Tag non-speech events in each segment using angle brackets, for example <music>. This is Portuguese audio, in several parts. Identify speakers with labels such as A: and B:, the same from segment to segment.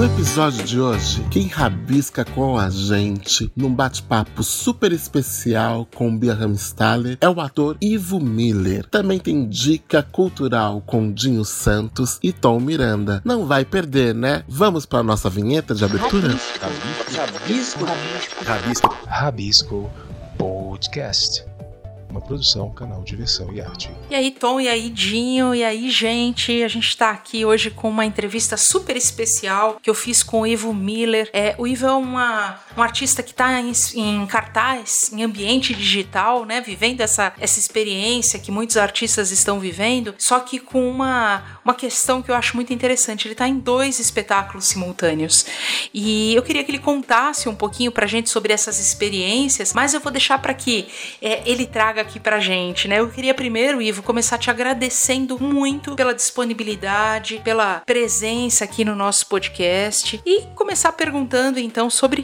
A: No episódio de hoje, quem rabisca com a gente num bate-papo super especial com Bia Ramstaller é o ator Ivo Miller. Também tem dica cultural com Dinho Santos e Tom Miranda. Não vai perder, né? Vamos para nossa vinheta de abertura?
B: Rabisco, rabisco, rabisco, rabisco podcast uma produção, canal Diversão e Arte.
C: E aí, Tom, e aí, Dinho, e aí, gente, a gente está aqui hoje com uma entrevista super especial que eu fiz com o Ivo Miller. É, o Ivo é uma, um artista que está em, em, cartaz, em ambiente digital, né, vivendo essa, essa experiência que muitos artistas estão vivendo, só que com uma, uma questão que eu acho muito interessante. Ele está em dois espetáculos simultâneos. E eu queria que ele contasse um pouquinho pra gente sobre essas experiências, mas eu vou deixar para que é, ele traga aqui pra gente, né? Eu queria primeiro, Ivo, começar te agradecendo muito pela disponibilidade, pela presença aqui no nosso podcast e começar perguntando então sobre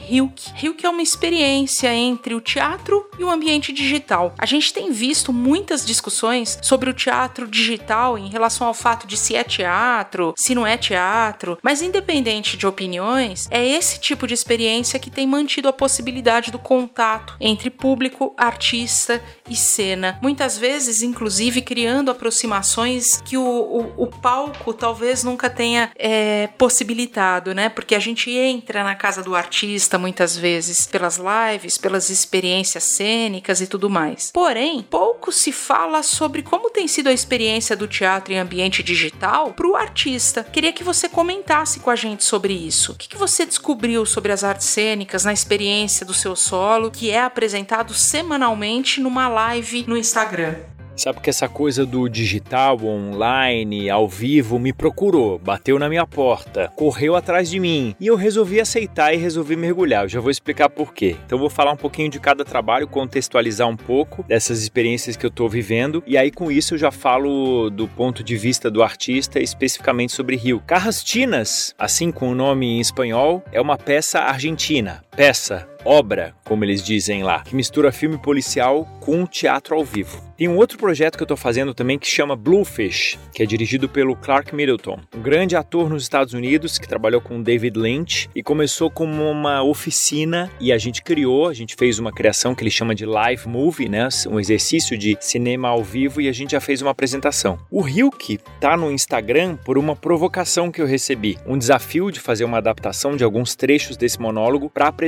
C: Hilk. Hilk é uma experiência entre o teatro e o ambiente digital. A gente tem visto muitas discussões sobre o teatro digital em relação ao fato de se é teatro, se não é teatro, mas independente de opiniões, é esse tipo de experiência que tem mantido a possibilidade do contato entre público, artista e cena, muitas vezes, inclusive, criando aproximações que o, o, o palco talvez nunca tenha é, possibilitado, né? Porque a gente entra na casa do artista muitas vezes pelas lives, pelas experiências cênicas e tudo mais. Porém, pouco se fala sobre como tem sido a experiência do teatro em ambiente digital para o artista. Queria que você comentasse com a gente sobre isso. O que, que você descobriu sobre as artes cênicas na experiência do seu solo, que é apresentado semanalmente numa live no Instagram.
D: Sabe que essa coisa do digital, online, ao vivo, me procurou, bateu na minha porta, correu atrás de mim e eu resolvi aceitar e resolvi mergulhar. Eu já vou explicar por quê. Então, vou falar um pouquinho de cada trabalho, contextualizar um pouco dessas experiências que eu estou vivendo e aí com isso eu já falo do ponto de vista do artista, especificamente sobre Rio. Carrastinas, assim com o nome em espanhol, é uma peça argentina. Peça obra, como eles dizem lá, que mistura filme policial com teatro ao vivo. Tem um outro projeto que eu estou fazendo também que chama Bluefish, que é dirigido pelo Clark Middleton, um grande ator nos Estados Unidos que trabalhou com David Lynch e começou como uma oficina e a gente criou, a gente fez uma criação que ele chama de live movie, né, um exercício de cinema ao vivo e a gente já fez uma apresentação. O Hilke tá no Instagram por uma provocação que eu recebi, um desafio de fazer uma adaptação de alguns trechos desse monólogo para apresentar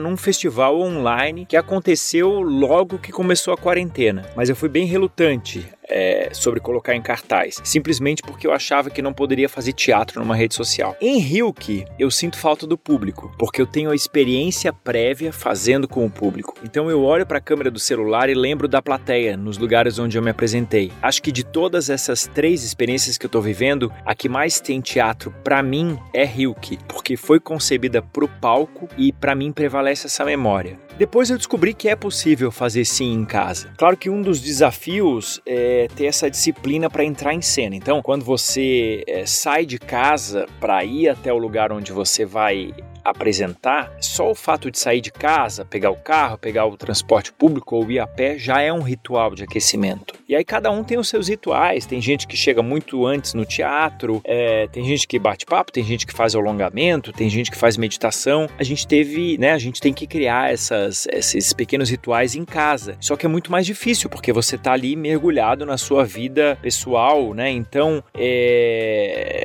D: num festival online que aconteceu logo que começou a quarentena, mas eu fui bem relutante é, sobre colocar em cartaz, simplesmente porque eu achava que não poderia fazer teatro numa rede social. Em Hilke, eu sinto falta do público, porque eu tenho a experiência prévia fazendo com o público. Então eu olho para a câmera do celular e lembro da plateia nos lugares onde eu me apresentei. Acho que de todas essas três experiências que eu estou vivendo, a que mais tem teatro para mim é Hilke, porque foi concebida para o palco e para mim prevalece essa memória. Depois eu descobri que é possível fazer sim em casa. Claro que um dos desafios é ter essa disciplina para entrar em cena. Então, quando você é, sai de casa para ir até o lugar onde você vai apresentar, só o fato de sair de casa, pegar o carro, pegar o transporte público ou ir a pé já é um ritual de aquecimento. E aí cada um tem os seus rituais. Tem gente que chega muito antes no teatro, é, tem gente que bate papo, tem gente que faz alongamento, tem gente que faz meditação. A gente teve, né? A gente tem que criar essas, esses pequenos rituais em casa. Só que é muito mais difícil porque você está ali mergulhado na sua vida pessoal, né? Então, é,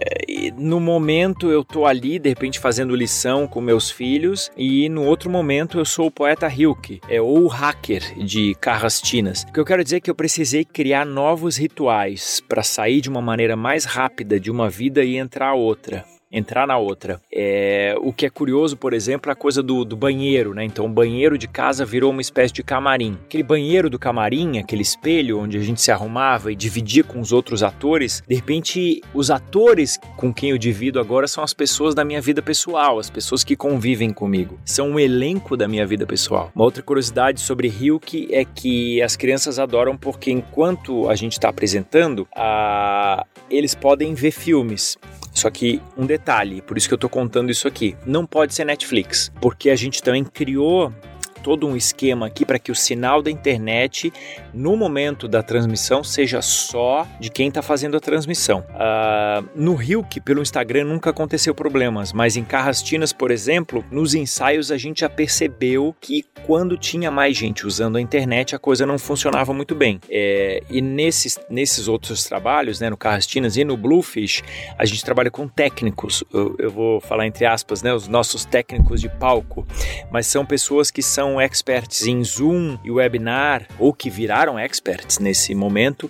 D: no momento eu tô ali de repente fazendo lição com meus filhos e no outro momento eu sou o poeta Hilke, é ou o hacker de Carrastinas. O que eu quero dizer é que eu precisei criar novos rituais para sair de uma maneira mais rápida de uma vida e entrar outra entrar na outra. É, o que é curioso, por exemplo, é a coisa do, do banheiro, né? Então, o banheiro de casa virou uma espécie de camarim. Aquele banheiro do camarim, aquele espelho onde a gente se arrumava e dividia com os outros atores, de repente, os atores com quem eu divido agora são as pessoas da minha vida pessoal, as pessoas que convivem comigo. São um elenco da minha vida pessoal. Uma outra curiosidade sobre Hilke é que as crianças adoram porque enquanto a gente está apresentando, a... eles podem ver filmes. Só que um detalhe, por isso que eu tô contando isso aqui, não pode ser Netflix, porque a gente também criou todo um esquema aqui para que o sinal da internet, no momento da transmissão, seja só de quem está fazendo a transmissão. Uh, no Rio, que pelo Instagram nunca aconteceu problemas, mas em Carrastinas, por exemplo, nos ensaios a gente já percebeu que quando tinha mais gente usando a internet, a coisa não funcionava muito bem. É, e nesses, nesses outros trabalhos, né, no Carrastinas e no Bluefish, a gente trabalha com técnicos. Eu, eu vou falar entre aspas, né, os nossos técnicos de palco, mas são pessoas que são experts em Zoom e webinar ou que viraram experts nesse momento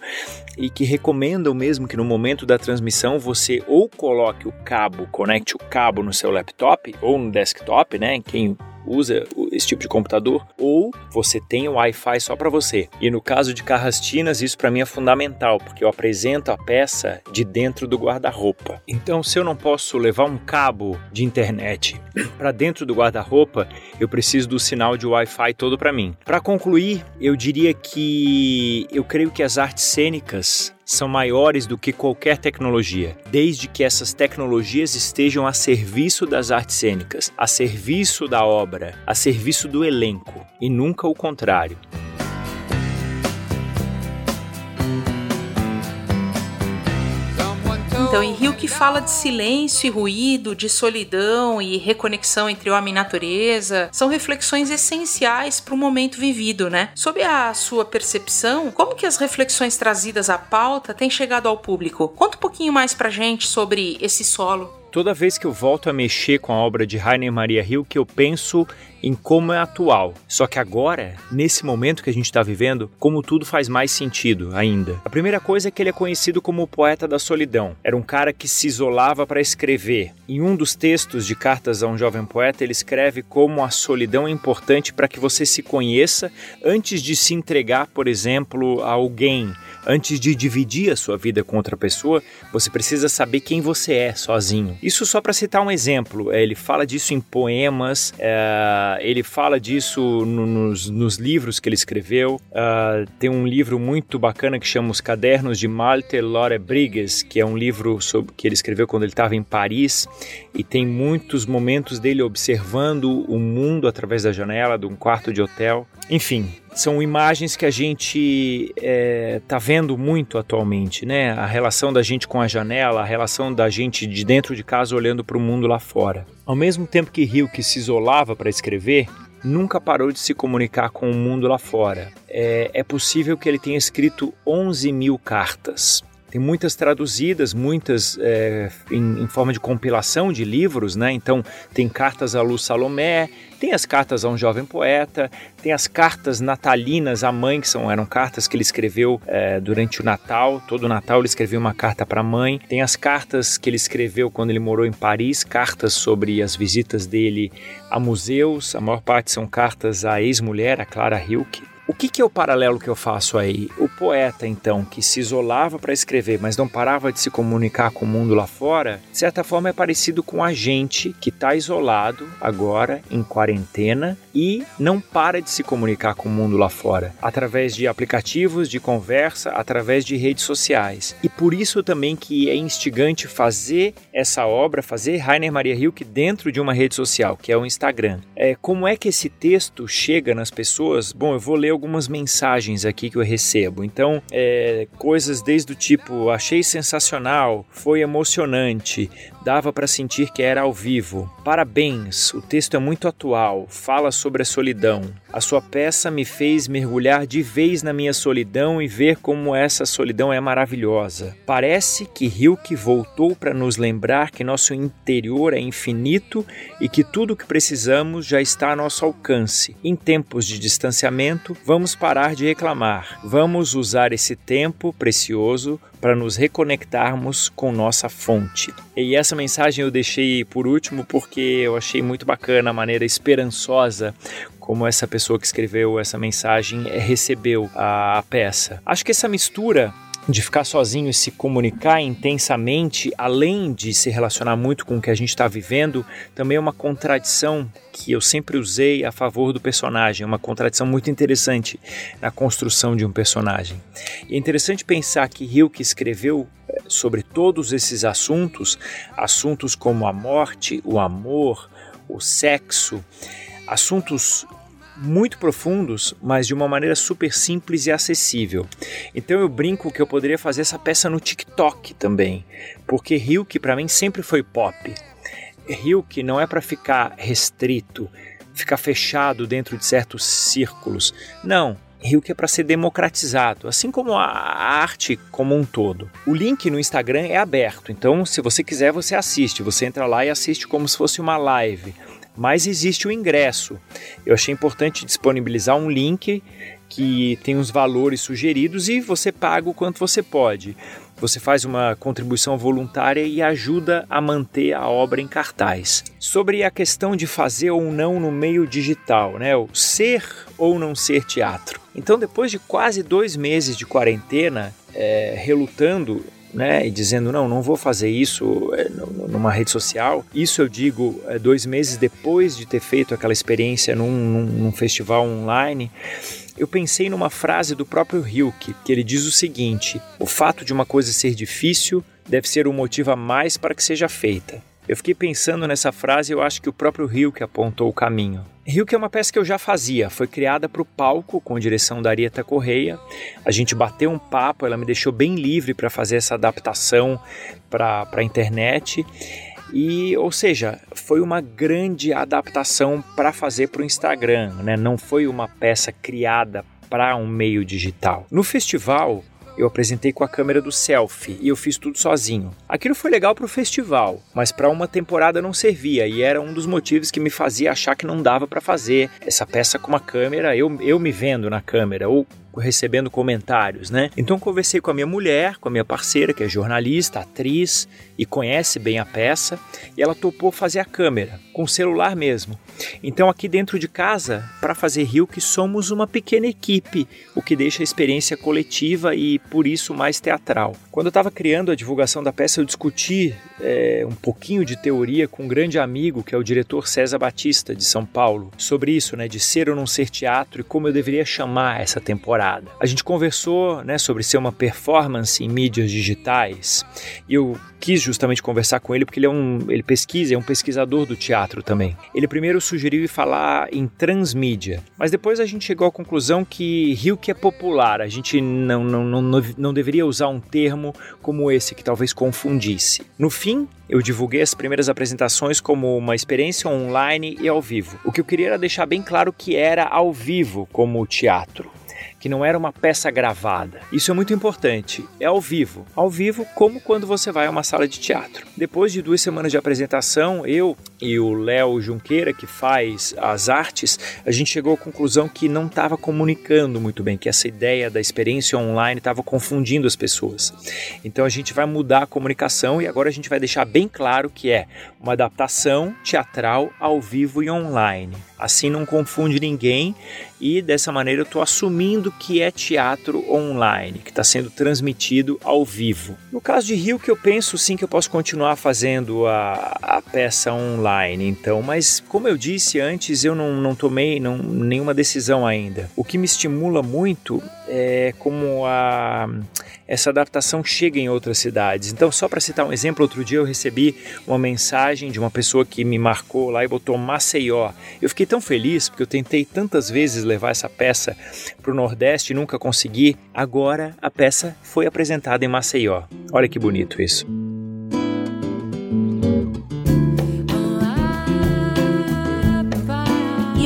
D: e que recomendam mesmo que no momento da transmissão você ou coloque o cabo, conecte o cabo no seu laptop ou no desktop, né? Quem usa esse tipo de computador, ou você tem o Wi-Fi só para você. E no caso de Carrastinas, isso para mim é fundamental, porque eu apresento a peça de dentro do guarda-roupa. Então, se eu não posso levar um cabo de internet <clears throat> para dentro do guarda-roupa, eu preciso do sinal de Wi-Fi todo para mim. Para concluir, eu diria que eu creio que as artes cênicas são maiores do que qualquer tecnologia, desde que essas tecnologias estejam a serviço das artes cênicas, a serviço da obra, a serviço do elenco, e nunca o contrário.
C: Então, em Rio que fala de silêncio e ruído, de solidão e reconexão entre homem e natureza, são reflexões essenciais para o momento vivido, né? Sob a sua percepção, como que as reflexões trazidas à pauta têm chegado ao público? Conta um pouquinho mais pra gente sobre esse solo
D: toda vez que eu volto a mexer com a obra de Rainer Maria Rilke, eu penso em como é atual. Só que agora, nesse momento que a gente está vivendo, como tudo faz mais sentido ainda. A primeira coisa é que ele é conhecido como o poeta da solidão. Era um cara que se isolava para escrever. Em um dos textos de Cartas a um Jovem Poeta, ele escreve como a solidão é importante para que você se conheça antes de se entregar, por exemplo, a alguém Antes de dividir a sua vida com outra pessoa, você precisa saber quem você é sozinho. Isso só para citar um exemplo. É, ele fala disso em poemas, é, ele fala disso nos, nos, livros que ele escreveu. É, tem um livro muito bacana que chama Os Cadernos de Malte Lore Brigues, que é um livro sobre, que ele escreveu quando ele estava em Paris e tem muitos momentos dele observando o mundo através da janela de um quarto de hotel. Enfim, são imagens que a gente está é, vendo muito atualmente, né? A relação da gente com a janela, a relação da gente de dentro de casa olhando para o mundo lá fora. Ao mesmo tempo que Hilke se isolava para escrever, nunca parou de se comunicar com o mundo lá fora. É, é possível que ele tenha escrito 11 mil cartas. Tem muitas traduzidas, muitas é, em, em, forma de compilação de livros, né? Então tem cartas à Luz Salomé, tem as cartas a um jovem poeta, tem as cartas natalinas à mãe, que são, eram cartas que ele escreveu é, durante o Natal. Todo o Natal ele escreveu uma carta para a mãe. Tem as cartas que ele escreveu quando ele morou em Paris, cartas sobre as visitas dele a museus. A maior parte são cartas à ex-mulher, a Clara Hilke. Que, que, é o paralelo que eu faço aí? O poeta, então, que se isolava para escrever, mas não parava de se comunicar com o mundo lá fora, de certa forma é parecido com a gente que está isolado agora, em quarentena, e não para de se comunicar com o mundo lá fora, através de aplicativos de conversa, através de redes sociais. E por isso também que é instigante fazer essa obra, fazer Rainer Maria Hilke dentro de uma rede social, que é o Instagram. É, como é que esse texto chega nas pessoas? Bom, eu vou ler algumas mensagens aqui que eu recebo. Então, é, coisas desde o tipo: achei sensacional, foi emocionante, dava para sentir que era ao vivo. Parabéns, o texto é muito atual, fala sobre a solidão. A sua peça me fez mergulhar de vez na minha solidão e ver como essa solidão é maravilhosa. Parece que Hilke voltou para nos lembrar que nosso interior é infinito e que tudo o que precisamos já está a nosso alcance. Em tempos de distanciamento, vamos parar de reclamar. Vamos usar esse tempo precioso para nos reconectarmos com nossa fonte. E essa mensagem eu deixei por último porque eu achei muito bacana a maneira esperançosa como essa pessoa que escreveu essa mensagem recebeu a, peça. Acho que essa mistura de ficar sozinho e se comunicar intensamente, além de se relacionar muito com o que a gente está vivendo, também é uma contradição que eu sempre usei a favor do personagem, uma contradição muito interessante na construção de um personagem. E é interessante pensar que Hilke escreveu eh, sobre todos esses assuntos, assuntos como a morte, o amor, o sexo, assuntos muito profundos, mas de uma maneira super simples e acessível. Então eu brinco que eu poderia fazer essa peça no TikTok também, porque Hilke para mim sempre foi pop. Hilke não é para ficar restrito, ficar fechado dentro de certos círculos. Não, Hilke é para ser democratizado, assim como a arte como um todo. O link no Instagram é aberto, então se você quiser você assiste, você entra lá e assiste como se fosse uma live. Mas existe o ingresso. Eu achei importante disponibilizar um link que tem os valores sugeridos e você paga o quanto você pode. Você faz uma contribuição voluntária e ajuda a manter a obra em cartaz. Sobre a questão de fazer ou não no meio digital, né? O ser ou não ser teatro. Então, depois de quase dois meses de quarentena, é, relutando né, e dizendo não, não vou fazer isso é, numa rede social. Isso eu digo é, dois meses depois de ter feito aquela experiência num, num, num festival online eu pensei numa frase do próprio Hilke, que ele diz o seguinte: o fato de uma coisa ser difícil deve ser um motivo a mais para que seja feita. Eu fiquei pensando nessa frase e eu acho que o próprio Hilke apontou o caminho. Hilke é uma peça que eu já fazia, foi criada para o palco com direção da Arieta Correia. A gente bateu um papo, ela me deixou bem livre para fazer essa adaptação para a internet. E, ou seja, foi uma grande adaptação para fazer para o Instagram, né? não foi uma peça criada para um meio digital. No festival, eu apresentei com a câmera do selfie e eu fiz tudo sozinho. Aquilo foi legal para o festival, mas para uma temporada não servia e era um dos motivos que me fazia achar que não dava para fazer essa peça com uma câmera, eu, eu me vendo na câmera ou recebendo comentários, né? Então conversei com a minha mulher, com a minha parceira, que é jornalista, atriz e conhece bem a peça, e ela topou fazer a câmera, com o celular mesmo. Então aqui dentro de casa, para fazer Rio, que somos uma pequena equipe, o que deixa a experiência coletiva e por isso mais teatral. Quando eu estava criando a divulgação da peça, eu discuti é, um pouquinho de teoria com um grande amigo, que é o diretor César Batista, de São Paulo, sobre isso, né, de ser ou não ser teatro e como eu deveria chamar essa temporada. A gente conversou né, sobre ser uma performance em mídias digitais e eu quis justamente conversar com ele porque ele é um ele pesquisa, é um pesquisador do teatro também. Ele primeiro sugeriu falar em transmídia, mas depois a gente chegou à conclusão que Rio que é popular, a gente não, não, não, não deveria usar um termo como esse que talvez confundisse. No fim, eu divulguei as primeiras apresentações como uma experiência online e ao vivo. O que eu queria era deixar bem claro que era ao vivo como teatro que não era uma peça gravada. Isso é muito importante. É ao vivo. Ao vivo, como quando você vai a uma sala de teatro. Depois de duas semanas de apresentação, eu e o Léo Junqueira, que faz as artes, a gente chegou à conclusão que não estava comunicando muito bem, que essa ideia da experiência online estava confundindo as pessoas. Então a gente vai mudar a comunicação e agora a gente vai deixar bem claro que é uma adaptação teatral ao vivo e online. Assim não confunde ninguém e dessa maneira eu estou assumindo que é teatro online, que está sendo transmitido ao vivo. No caso de Rio, que eu penso sim que eu posso continuar fazendo a, a peça online, então, mas como eu disse antes, eu não, não tomei não, nenhuma decisão ainda. O que me estimula muito é como a essa adaptação chega em outras cidades. Então, só para citar um exemplo, outro dia eu recebi uma mensagem de uma pessoa que me marcou lá e botou Maceió. Eu fiquei tão feliz porque eu tentei tantas vezes levar essa peça para o Nordeste e nunca consegui. Agora a peça foi apresentada em Maceió. Olha que bonito isso.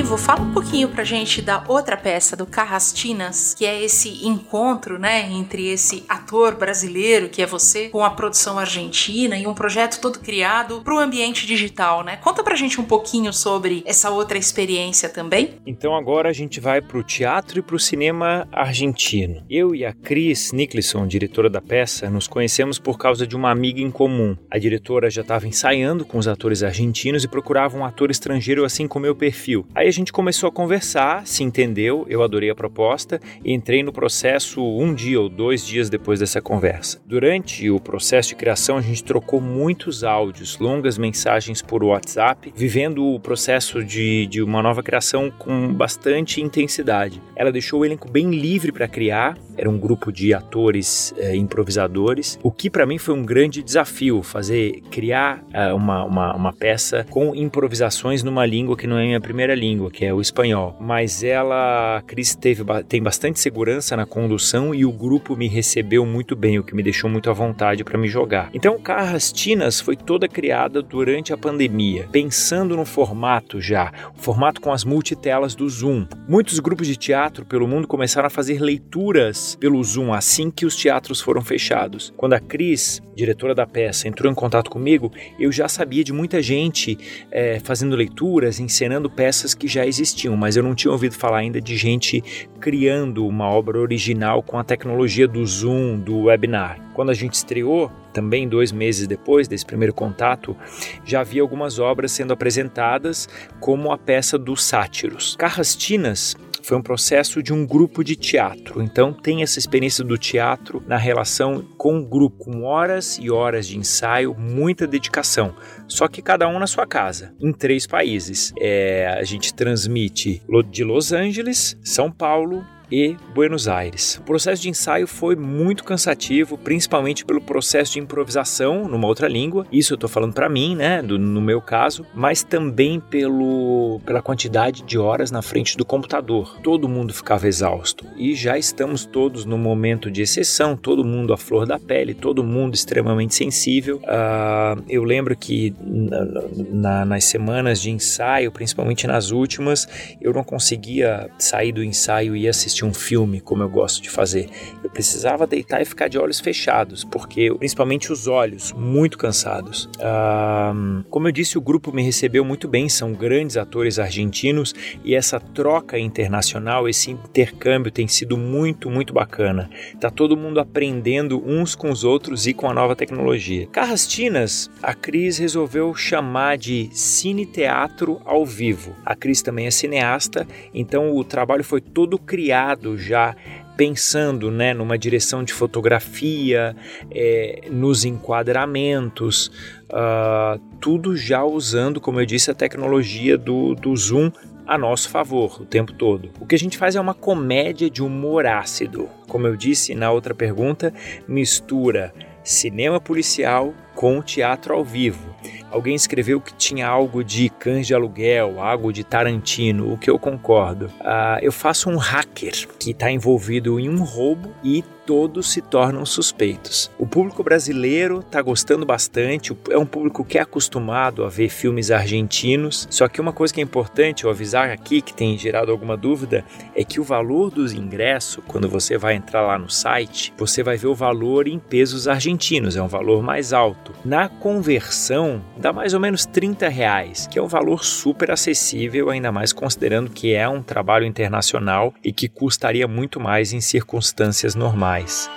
C: Ivo, fala um pouquinho pra gente da outra peça, do Carrastinas, que é esse encontro, né, entre esse ator brasileiro, que é você, com a produção argentina e um projeto todo criado pro ambiente digital, né? Conta pra gente um pouquinho sobre essa outra experiência também.
D: Então agora a gente vai pro teatro e pro cinema argentino. Eu e a Cris Nicholson, diretora da peça, nos conhecemos por causa de uma amiga em comum. A diretora já estava ensaiando com os atores argentinos e procurava um ator estrangeiro assim com meu perfil. Aí a gente começou a conversar, se entendeu, eu adorei a proposta e entrei no processo um dia ou dois dias depois dessa conversa. Durante o processo de criação, a gente trocou muitos áudios, longas mensagens por WhatsApp, vivendo o processo de, de uma nova criação com bastante intensidade. Ela deixou o elenco bem livre para criar, era um grupo de atores é, improvisadores, o que para mim foi um grande desafio, fazer, criar é, uma, uma, uma peça com improvisações numa língua que não é minha primeira língua. Que é o espanhol. Mas ela, a Cris, teve, tem bastante segurança na condução e o grupo me recebeu muito bem, o que me deixou muito à vontade para me jogar. Então, Carras Tinas foi toda criada durante a pandemia, pensando no formato já, o formato com as multitelas do Zoom. Muitos grupos de teatro pelo mundo começaram a fazer leituras pelo Zoom assim que os teatros foram fechados. Quando a Cris, diretora da peça, entrou em contato comigo, eu já sabia de muita gente é, fazendo leituras, encenando peças que já existiam, mas eu não tinha ouvido falar ainda de gente criando uma obra original com a tecnologia do Zoom, do webinar. Quando a gente estreou, também dois meses depois desse primeiro contato, já havia algumas obras sendo apresentadas, como a peça dos Sátiros. Carrastinas foi um processo de um grupo de teatro. Então tem essa experiência do teatro na relação com o grupo, com horas e horas de ensaio, muita dedicação. Só que cada um na sua casa, em três países. É, a gente transmite de Los Angeles, São Paulo, e Buenos Aires. O processo de ensaio foi muito cansativo, principalmente pelo processo de improvisação numa outra língua. Isso eu estou falando para mim, né, do, no meu caso, mas também pelo, pela quantidade de horas na frente do computador. Todo mundo ficava exausto e já estamos todos no momento de exceção, todo mundo à flor da pele, todo mundo extremamente sensível. Uh, eu lembro que na, na, nas semanas de ensaio, principalmente nas últimas, eu não conseguia sair do ensaio e assistir assistir um filme, como eu gosto de fazer. Eu precisava deitar e ficar de olhos fechados, porque principalmente os olhos muito cansados. como eu disse, o grupo me recebeu muito bem, são grandes atores argentinos e essa troca internacional, esse intercâmbio tem sido muito, muito bacana. Tá todo mundo aprendendo uns com os outros e com a nova tecnologia. Carrastinas, a Cris resolveu chamar de cine teatro ao vivo. A Cris também é cineasta, então o trabalho foi todo criado já pensando né, numa direção de fotografia, é, nos enquadramentos, uh, tudo já usando, como eu disse, a tecnologia do, do Zoom a nosso favor o tempo todo. O que a gente faz é uma comédia de humor ácido. Como eu disse na outra pergunta, mistura cinema policial com teatro ao vivo. Alguém escreveu que tinha algo de cães de aluguel, algo de Tarantino, o que eu concordo. Uh, eu faço um hacker que está envolvido em um roubo e todos se tornam suspeitos. O público brasileiro está gostando bastante, é um público que é acostumado a ver filmes argentinos. Só que uma coisa que é importante eu avisar aqui, que tem gerado alguma dúvida, é que o valor dos ingressos, quando você vai entrar lá no site, você vai ver o valor em pesos argentinos, é um valor mais alto. Na conversão, dá mais ou menos 30 reais, que é um valor super acessível, ainda mais considerando que é um trabalho internacional e que custaria muito mais em circunstâncias normais.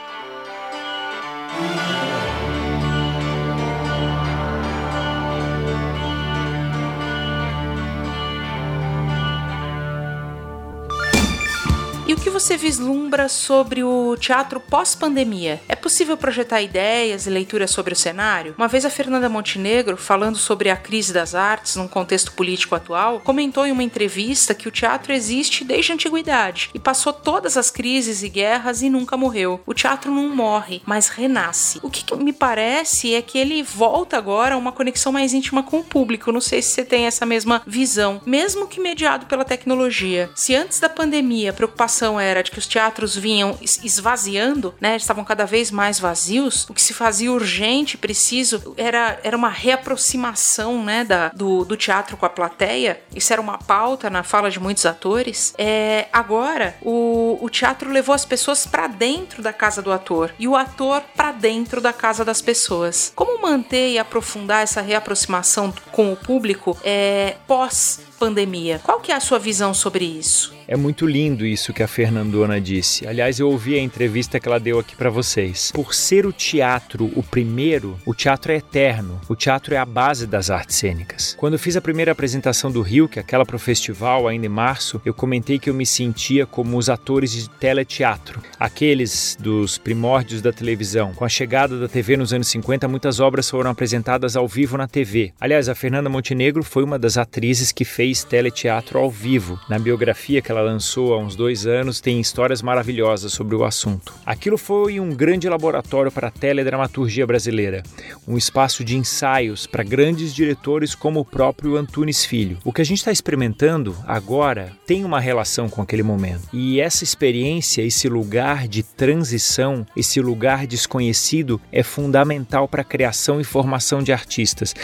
C: E o que você vislumbra sobre o teatro pós-pandemia? Possível projetar ideias e leituras sobre o cenário? Uma vez a Fernanda Montenegro, falando sobre a crise das artes num contexto político atual, comentou em uma entrevista que o teatro existe desde a antiguidade e passou todas as crises e guerras e nunca morreu. O teatro não morre, mas renasce. O que me parece é que ele volta agora a uma conexão mais íntima com o público. Não sei se você tem essa mesma visão, mesmo que mediado pela tecnologia. Se antes da pandemia a preocupação era de que os teatros vinham esvaziando, né? Estavam cada vez mais vazios. O que se fazia urgente, preciso, era, era uma reaproximação, né? Da, do, do teatro com a plateia. Isso era uma pauta na fala de muitos atores. É, agora, o, o teatro levou as pessoas para dentro da casa do ator e o ator para dentro da casa das pessoas. Como manter e aprofundar essa reaproximação com o público é, pós pandemia. Qual que é a sua visão sobre isso?
D: É muito lindo isso que a Fernandona disse. Aliás, eu ouvi a entrevista que ela deu aqui para vocês. Por ser o teatro o primeiro, o teatro é eterno. O teatro é a base das artes cênicas. Quando eu fiz a primeira apresentação do Rio, que é aquela pro festival ainda em março, eu comentei que eu me sentia como os atores de teleteatro, aqueles dos primórdios da televisão. Com a chegada da TV nos anos 50, muitas obras foram apresentadas ao vivo na TV. Aliás, a Fernanda Montenegro foi uma das atrizes que fez teleteatro ao vivo. Na biografia que ela ela lançou há uns dois anos tem histórias maravilhosas sobre o assunto. Aquilo foi um grande laboratório para a teledramaturgia brasileira, um espaço de ensaios para grandes diretores como o próprio Antunes Filho. O que a gente está experimentando agora tem uma relação com aquele momento. E essa experiência, esse lugar de transição, esse lugar desconhecido é fundamental para a criação e formação de artistas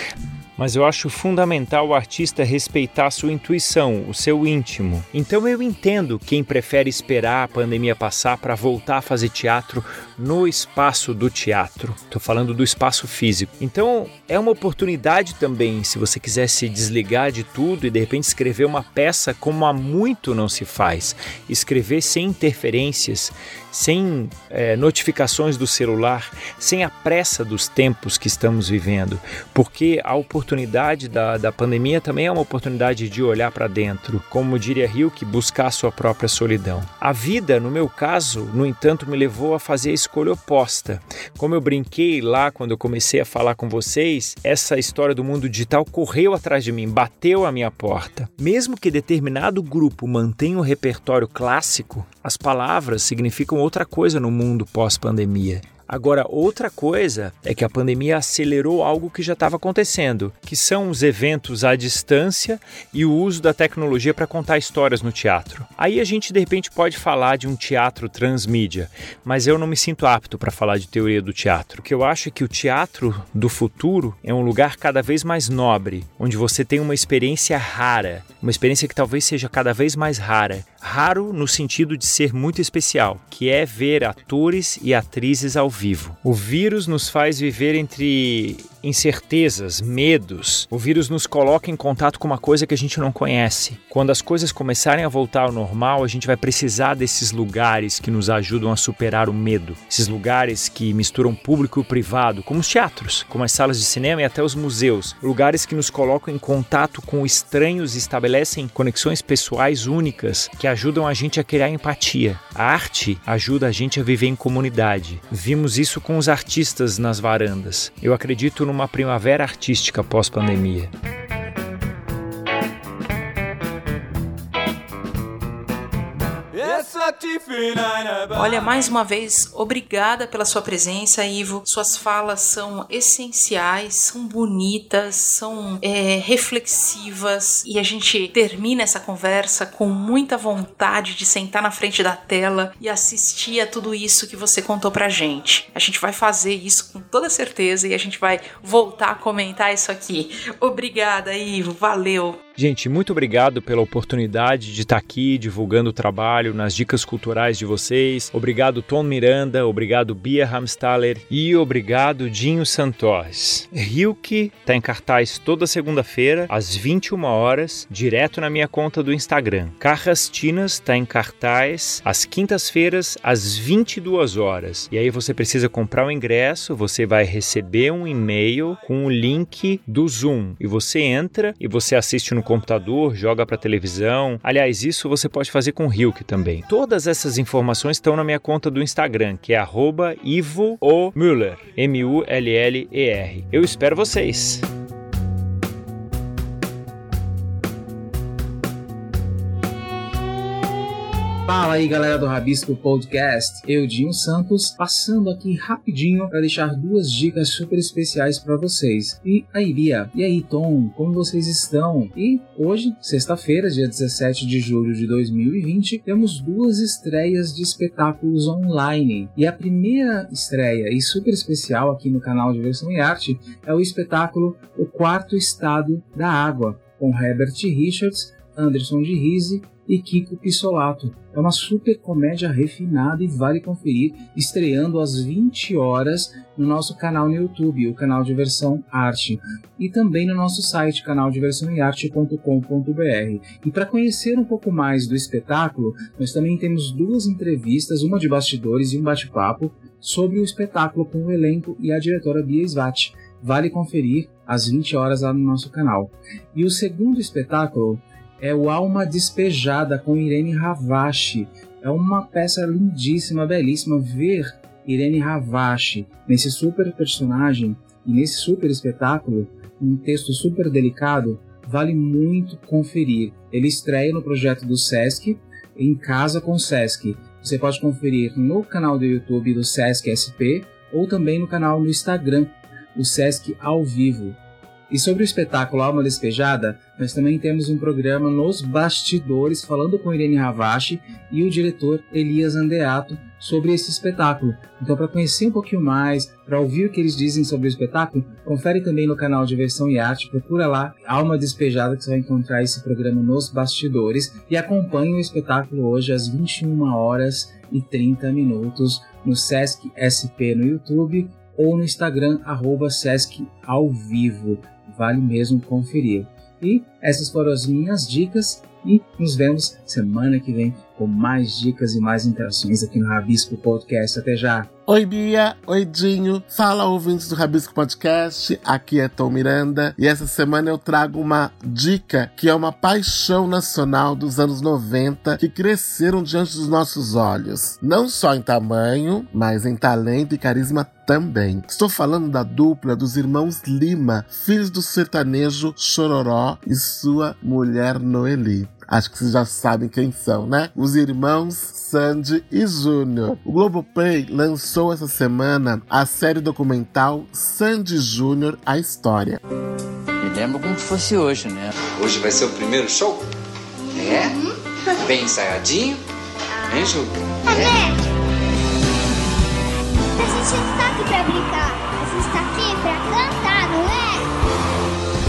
D: mas eu acho fundamental o artista respeitar sua intuição, o seu íntimo. Então eu entendo quem prefere esperar a pandemia passar para voltar a fazer teatro no espaço do teatro. Estou falando do espaço físico. Então é uma oportunidade também, se você quiser se desligar de tudo e de repente escrever uma peça como há muito não se faz. Escrever sem interferências, sem é, notificações do celular, sem a pressa dos tempos que estamos vivendo, porque a oportunidade da, da pandemia também é uma oportunidade de olhar para dentro, como diria Hilke, buscar a sua própria solidão. A vida, no meu caso, no entanto, me levou a fazer a escolha oposta. Como eu brinquei lá quando eu comecei a falar com vocês, essa história do mundo digital correu atrás de mim, bateu a minha porta. Mesmo que determinado grupo mantenha o repertório clássico, as palavras significam outra coisa no mundo pós-pandemia. Agora, outra coisa é que a pandemia acelerou algo que já estava acontecendo, que são os eventos à distância e o uso da tecnologia para contar histórias no teatro. Aí a gente de repente pode falar de um teatro transmídia, mas eu não me sinto apto para falar de teoria do teatro. O que eu acho é que o teatro do futuro é um lugar cada vez mais nobre, onde você tem uma experiência rara, uma experiência que talvez seja cada vez mais rara. Raro no sentido de ser muito especial, que é ver atores e atrizes ao vivo. O vírus nos faz viver entre incertezas, medos. O vírus nos coloca em contato com uma coisa que a gente não conhece. Quando as coisas começarem a voltar ao normal, a gente vai precisar desses lugares que nos ajudam a superar o medo. Esses lugares que misturam público e privado, como os teatros, como as salas de cinema e até os museus. Lugares que nos colocam em contato com estranhos e estabelecem conexões pessoais únicas que ajudam a gente a criar empatia. A arte ajuda a gente a viver em comunidade. Vimos isso com os artistas nas varandas. Eu acredito numa primavera artística pós-pandemia.
C: Olha, mais uma vez, obrigada pela sua presença, Ivo. Suas falas são essenciais, são bonitas, são é, reflexivas e a gente termina essa conversa com muita vontade de sentar na frente da tela e assistir a tudo isso que você contou pra gente. A gente vai fazer isso com toda certeza e a gente vai voltar a comentar isso aqui. Obrigada, Ivo. Valeu.
D: Gente, muito obrigado pela oportunidade de estar aqui divulgando o trabalho nas dicas culturais de vocês. Obrigado, Tom Miranda. Obrigado, Bia Hamstaller. E obrigado, Dinho Santos. Ryuki está em cartaz toda segunda-feira, às 21 horas, direto na minha conta do Instagram. Carrastinas está em cartaz às quintas-feiras, às 22 horas. E aí você precisa comprar o ingresso, você vai receber um e-mail com o link do Zoom. E você entra e você assiste no computador, joga para televisão. Aliás, isso você pode fazer com o Hilke também. Todas essas informações estão na minha conta do Instagram, que é Ivo Müller, M-U-L-L-E-R. Eu espero vocês!
E: Fala aí galera do Rabisco Podcast, eu Dinho Santos, passando aqui rapidinho para deixar duas dicas super especiais para vocês. E aí Bia, e aí Tom, como vocês estão? E hoje, sexta-feira, dia 17 de julho de 2020, temos duas estreias de espetáculos online. E a primeira estreia e super especial aqui no canal Diversão e Arte é o espetáculo O Quarto Estado da Água, com Herbert Richards, Anderson de Rise e Kiko Pissolato. É uma super comédia refinada e vale conferir, estreando às 20 horas no nosso canal no YouTube, o canal Diversão Arte, e também no nosso site canaldiversãoearte.com.br. E para conhecer um pouco mais do espetáculo, nós também temos duas entrevistas, uma de bastidores e um bate-papo sobre o espetáculo com o elenco e a diretora Bia Svati. Vale conferir às 20 horas lá no nosso canal. E o segundo espetáculo é o Alma Despejada com Irene Ravache. É uma peça lindíssima, belíssima. Ver Irene Ravache nesse super personagem e nesse super espetáculo, um texto super delicado, vale muito conferir. Ele estreia no projeto do Sesc em Casa com Sesc. Você pode conferir no canal do YouTube do Sesc SP ou também no canal no Instagram, o Sesc ao vivo. E sobre o espetáculo Alma Despejada, nós também temos um programa nos bastidores falando com Irene Ravache e o diretor Elias Andeato sobre esse espetáculo. Então, para conhecer um pouquinho mais, para ouvir o que eles dizem sobre o espetáculo, confere também no canal Diversão e Arte, procura lá Alma Despejada que você vai encontrar esse programa nos bastidores e acompanhe o espetáculo hoje às 21 horas e 30 minutos no Sesc SP no YouTube ou no Instagram arroba Sesc ao vivo vale mesmo conferir. E essas foram as minhas dicas e nos vemos semana que vem com mais dicas e mais interações aqui no Rabisco Podcast. Até já!
A: Oi Bia, oi Dinho, fala ouvintes do Rabisco Podcast, aqui é Tom Miranda. E essa semana eu trago uma dica que é uma paixão nacional dos anos 90 que cresceram diante dos nossos olhos, não só em tamanho, mas em talento e carisma também. Estou falando da dupla dos irmãos Lima, filhos do sertanejo Chororó e sua mulher Noeli. Acho que vocês já sabem quem são, né? Os irmãos Sandy e Júnior. O Globoplay lançou essa semana a série documental Sandy Júnior A História.
F: Me lembro como fosse hoje, né?
G: Hoje vai ser o primeiro show? É? Uhum. Bem ensaiadinho? Hein, Ju?
H: É. A gente não tá aqui pra brincar. A gente tá aqui pra cantar, não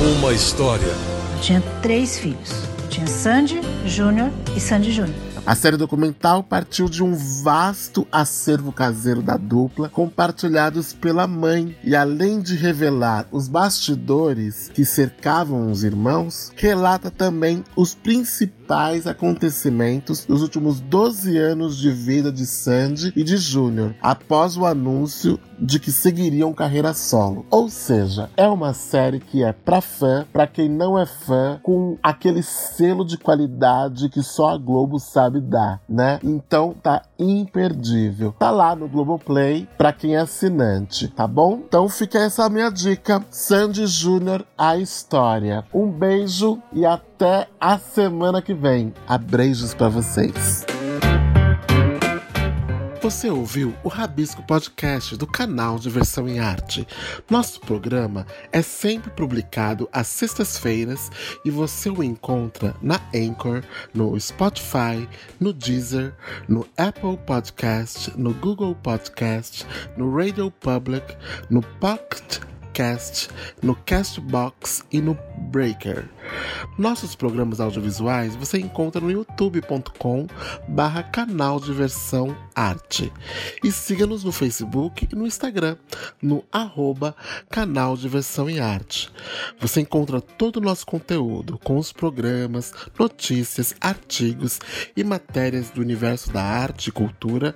I: é? Uma história.
J: Eu tinha três filhos. Tinha Sandy Júnior e Sandy Júnior.
A: A série documental partiu de um vasto acervo caseiro da dupla, compartilhados pela mãe, e além de revelar os bastidores que cercavam os irmãos, relata também os principais acontecimentos dos últimos 12 anos de vida de Sandy e de Júnior, após o anúncio de que seguiriam carreira solo. Ou seja, é uma série que é pra fã, pra quem não é fã, com aquele selo de qualidade que só a Globo sabe dar, né? Então tá imperdível. Tá lá no Globoplay pra quem é assinante, tá bom? Então fica essa minha dica. Sandy Júnior, a história. Um beijo e até a semana que vem. Abreijos para vocês. Você ouviu o Rabisco Podcast do canal Diversão em Arte. Nosso programa é sempre publicado às sextas-feiras e você o encontra na Anchor, no Spotify, no Deezer, no Apple Podcast, no Google Podcast, no Radio Public, no Pocket Cast, no Castbox e no Breaker. Nossos programas audiovisuais você encontra no youtube.com barra canal Diversão Arte. E siga-nos no Facebook e no Instagram, no arroba canal Diversão e Arte. Você encontra todo o nosso conteúdo, com os programas, notícias, artigos e matérias do universo da arte e cultura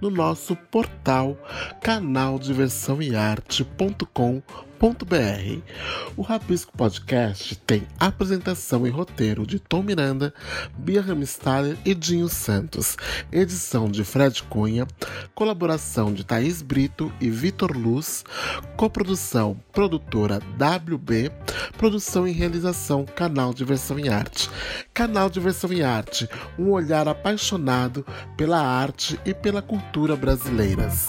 A: no nosso portal canaldiversãoearte.com.br. O Rabisco Podcast tem apresentação e roteiro de Tom Miranda, Bia Ramstaller e Dinho Santos, edição de Fred Cunha, colaboração de Thaís Brito e Vitor Luz, coprodução produtora WB, produção e realização Canal Diversão e Arte. Canal Diversão e Arte, um olhar apaixonado pela arte e pela cultura brasileiras.